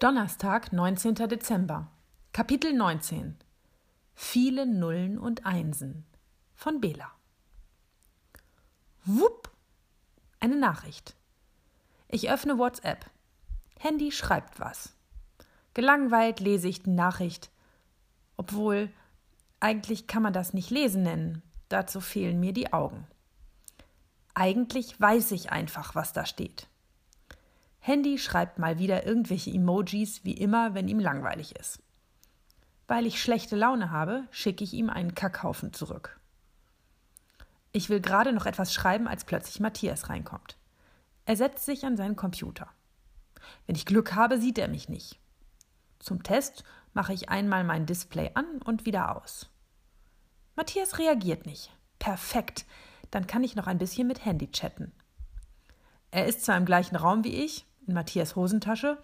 Donnerstag, 19. Dezember. Kapitel 19. Viele Nullen und Einsen von Bela. Wupp! Eine Nachricht. Ich öffne WhatsApp. Handy schreibt was. Gelangweilt lese ich die Nachricht. Obwohl, eigentlich kann man das nicht lesen nennen. Dazu fehlen mir die Augen. Eigentlich weiß ich einfach, was da steht. Handy schreibt mal wieder irgendwelche Emojis, wie immer, wenn ihm langweilig ist. Weil ich schlechte Laune habe, schicke ich ihm einen Kackhaufen zurück. Ich will gerade noch etwas schreiben, als plötzlich Matthias reinkommt. Er setzt sich an seinen Computer. Wenn ich Glück habe, sieht er mich nicht. Zum Test mache ich einmal mein Display an und wieder aus. Matthias reagiert nicht. Perfekt. Dann kann ich noch ein bisschen mit Handy chatten. Er ist zwar im gleichen Raum wie ich, in Matthias Hosentasche,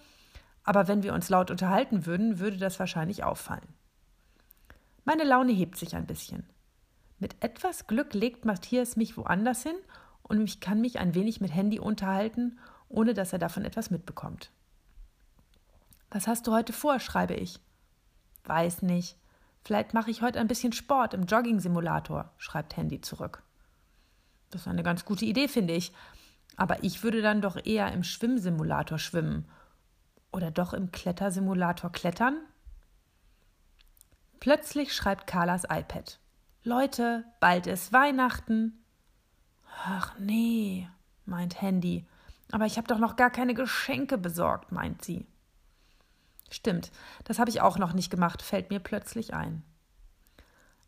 aber wenn wir uns laut unterhalten würden, würde das wahrscheinlich auffallen. Meine Laune hebt sich ein bisschen. Mit etwas Glück legt Matthias mich woanders hin und ich kann mich ein wenig mit Handy unterhalten, ohne dass er davon etwas mitbekommt. Was hast du heute vor? schreibe ich. Weiß nicht. Vielleicht mache ich heute ein bisschen Sport im Jogging-Simulator, schreibt Handy zurück. Das ist eine ganz gute Idee, finde ich. Aber ich würde dann doch eher im Schwimmsimulator schwimmen. Oder doch im Klettersimulator klettern? Plötzlich schreibt Carlas iPad. Leute, bald ist Weihnachten. Ach nee, meint Handy. Aber ich habe doch noch gar keine Geschenke besorgt, meint sie. Stimmt, das habe ich auch noch nicht gemacht, fällt mir plötzlich ein.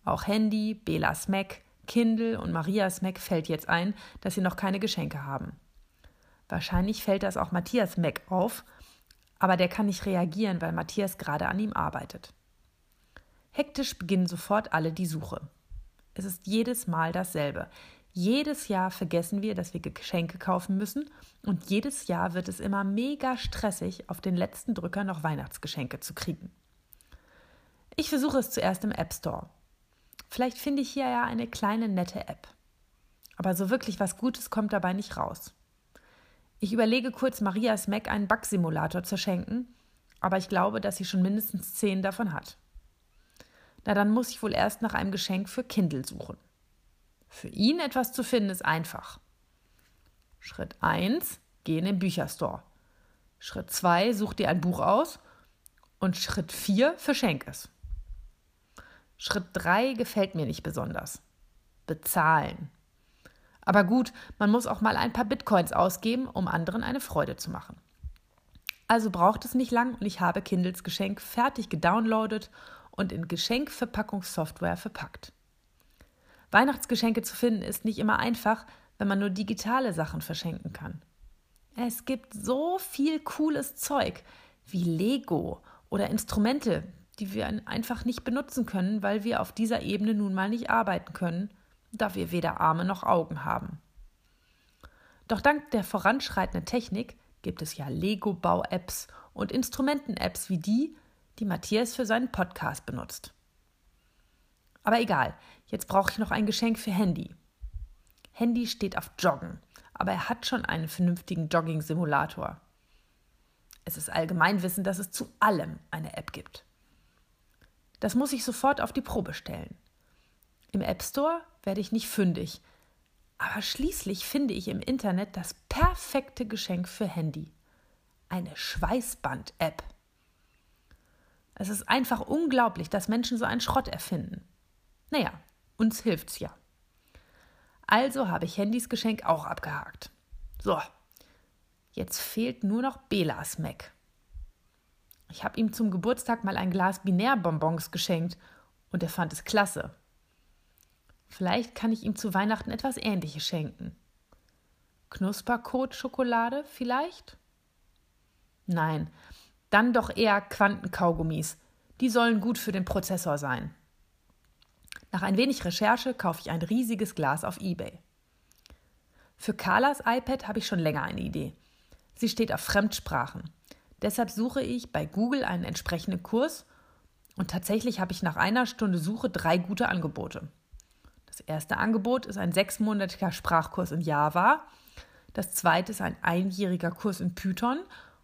Auch Handy, Belas Mac, Kindle und Marias Mac fällt jetzt ein, dass sie noch keine Geschenke haben. Wahrscheinlich fällt das auch Matthias Mac auf, aber der kann nicht reagieren, weil Matthias gerade an ihm arbeitet. Hektisch beginnen sofort alle die Suche. Es ist jedes Mal dasselbe. Jedes Jahr vergessen wir, dass wir Geschenke kaufen müssen und jedes Jahr wird es immer mega stressig, auf den letzten Drücker noch Weihnachtsgeschenke zu kriegen. Ich versuche es zuerst im App Store. Vielleicht finde ich hier ja eine kleine nette App. Aber so wirklich was Gutes kommt dabei nicht raus. Ich überlege kurz, Marias Mac einen Backsimulator zu schenken, aber ich glaube, dass sie schon mindestens zehn davon hat. Na, dann muss ich wohl erst nach einem Geschenk für Kindle suchen. Für ihn etwas zu finden ist einfach. Schritt 1, geh in den Bücherstore. Schritt 2, such dir ein Buch aus. Und Schritt 4, verschenk es. Schritt 3 gefällt mir nicht besonders. Bezahlen. Aber gut, man muss auch mal ein paar Bitcoins ausgeben, um anderen eine Freude zu machen. Also braucht es nicht lang und ich habe Kindles Geschenk fertig gedownloadet und in Geschenkverpackungssoftware verpackt. Weihnachtsgeschenke zu finden ist nicht immer einfach, wenn man nur digitale Sachen verschenken kann. Es gibt so viel cooles Zeug wie Lego oder Instrumente, die wir einfach nicht benutzen können, weil wir auf dieser Ebene nun mal nicht arbeiten können da wir weder Arme noch Augen haben. Doch dank der voranschreitenden Technik gibt es ja Lego-Bau-Apps und Instrumenten-Apps wie die, die Matthias für seinen Podcast benutzt. Aber egal, jetzt brauche ich noch ein Geschenk für Handy. Handy steht auf Joggen, aber er hat schon einen vernünftigen Jogging-Simulator. Es ist Allgemeinwissen, dass es zu allem eine App gibt. Das muss ich sofort auf die Probe stellen. Im App Store werde ich nicht fündig. Aber schließlich finde ich im Internet das perfekte Geschenk für Handy. Eine Schweißband-App. Es ist einfach unglaublich, dass Menschen so einen Schrott erfinden. Naja, uns hilft's ja. Also habe ich Handys Geschenk auch abgehakt. So, jetzt fehlt nur noch Belas Mac. Ich habe ihm zum Geburtstag mal ein Glas Binärbonbons geschenkt und er fand es klasse. Vielleicht kann ich ihm zu Weihnachten etwas Ähnliches schenken. Knusperkot-Schokolade vielleicht? Nein, dann doch eher Quantenkaugummis. Die sollen gut für den Prozessor sein. Nach ein wenig Recherche kaufe ich ein riesiges Glas auf eBay. Für Carlas iPad habe ich schon länger eine Idee. Sie steht auf Fremdsprachen. Deshalb suche ich bei Google einen entsprechenden Kurs und tatsächlich habe ich nach einer Stunde Suche drei gute Angebote. Das erste Angebot ist ein sechsmonatiger Sprachkurs in Java. Das zweite ist ein einjähriger Kurs in Python.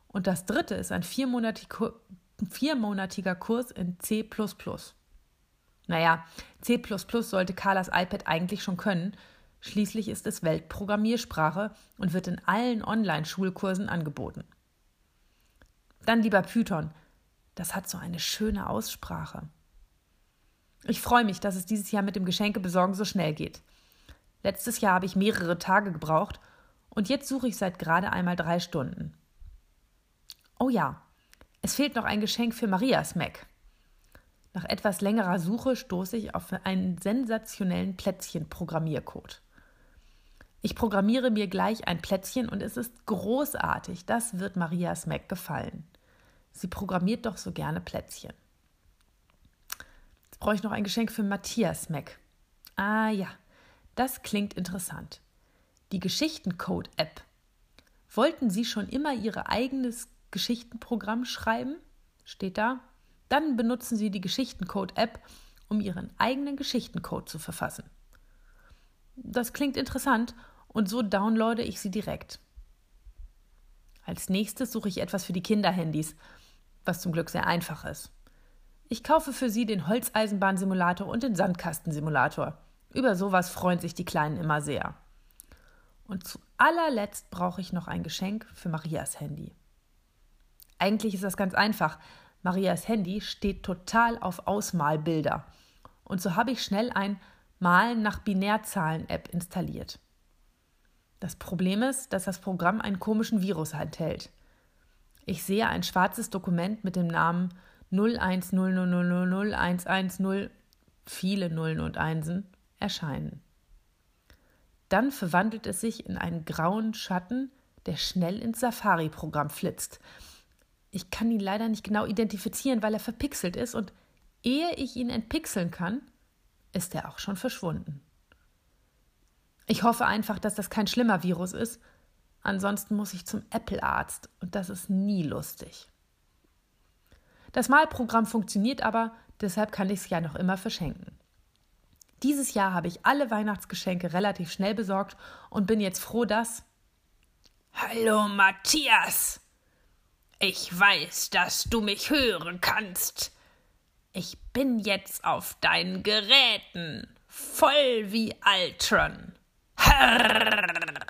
Und das dritte ist ein viermonatiger Kurs in C. Naja, C sollte Carlas iPad eigentlich schon können. Schließlich ist es Weltprogrammiersprache und wird in allen Online-Schulkursen angeboten. Dann lieber Python. Das hat so eine schöne Aussprache. Ich freue mich, dass es dieses Jahr mit dem Geschenkebesorgen so schnell geht. Letztes Jahr habe ich mehrere Tage gebraucht und jetzt suche ich seit gerade einmal drei Stunden. Oh ja, es fehlt noch ein Geschenk für Marias Mac. Nach etwas längerer Suche stoße ich auf einen sensationellen Plätzchen-Programmiercode. Ich programmiere mir gleich ein Plätzchen und es ist großartig. Das wird Marias Mac gefallen. Sie programmiert doch so gerne Plätzchen. Jetzt brauche ich noch ein Geschenk für Matthias Mac. Ah ja, das klingt interessant. Die Geschichtencode-App. Wollten Sie schon immer Ihr eigenes Geschichtenprogramm schreiben? Steht da. Dann benutzen Sie die Geschichtencode-App, um Ihren eigenen Geschichtencode zu verfassen. Das klingt interessant und so downloade ich sie direkt. Als nächstes suche ich etwas für die Kinderhandys, was zum Glück sehr einfach ist. Ich kaufe für sie den Holzeisenbahnsimulator und den Sandkastensimulator. Über sowas freuen sich die Kleinen immer sehr. Und zu allerletzt brauche ich noch ein Geschenk für Marias Handy. Eigentlich ist das ganz einfach. Marias Handy steht total auf Ausmalbilder. Und so habe ich schnell ein Malen nach Binärzahlen-App installiert. Das Problem ist, dass das Programm einen komischen Virus enthält. Ich sehe ein schwarzes Dokument mit dem Namen 010000110, viele Nullen und Einsen, erscheinen. Dann verwandelt es sich in einen grauen Schatten, der schnell ins Safari-Programm flitzt. Ich kann ihn leider nicht genau identifizieren, weil er verpixelt ist, und ehe ich ihn entpixeln kann, ist er auch schon verschwunden. Ich hoffe einfach, dass das kein schlimmer Virus ist. Ansonsten muss ich zum Apple-Arzt und das ist nie lustig. Das Malprogramm funktioniert aber, deshalb kann ich es ja noch immer verschenken. Dieses Jahr habe ich alle Weihnachtsgeschenke relativ schnell besorgt und bin jetzt froh, dass. Hallo Matthias! Ich weiß, dass du mich hören kannst. Ich bin jetzt auf deinen Geräten, voll wie Altron. Herr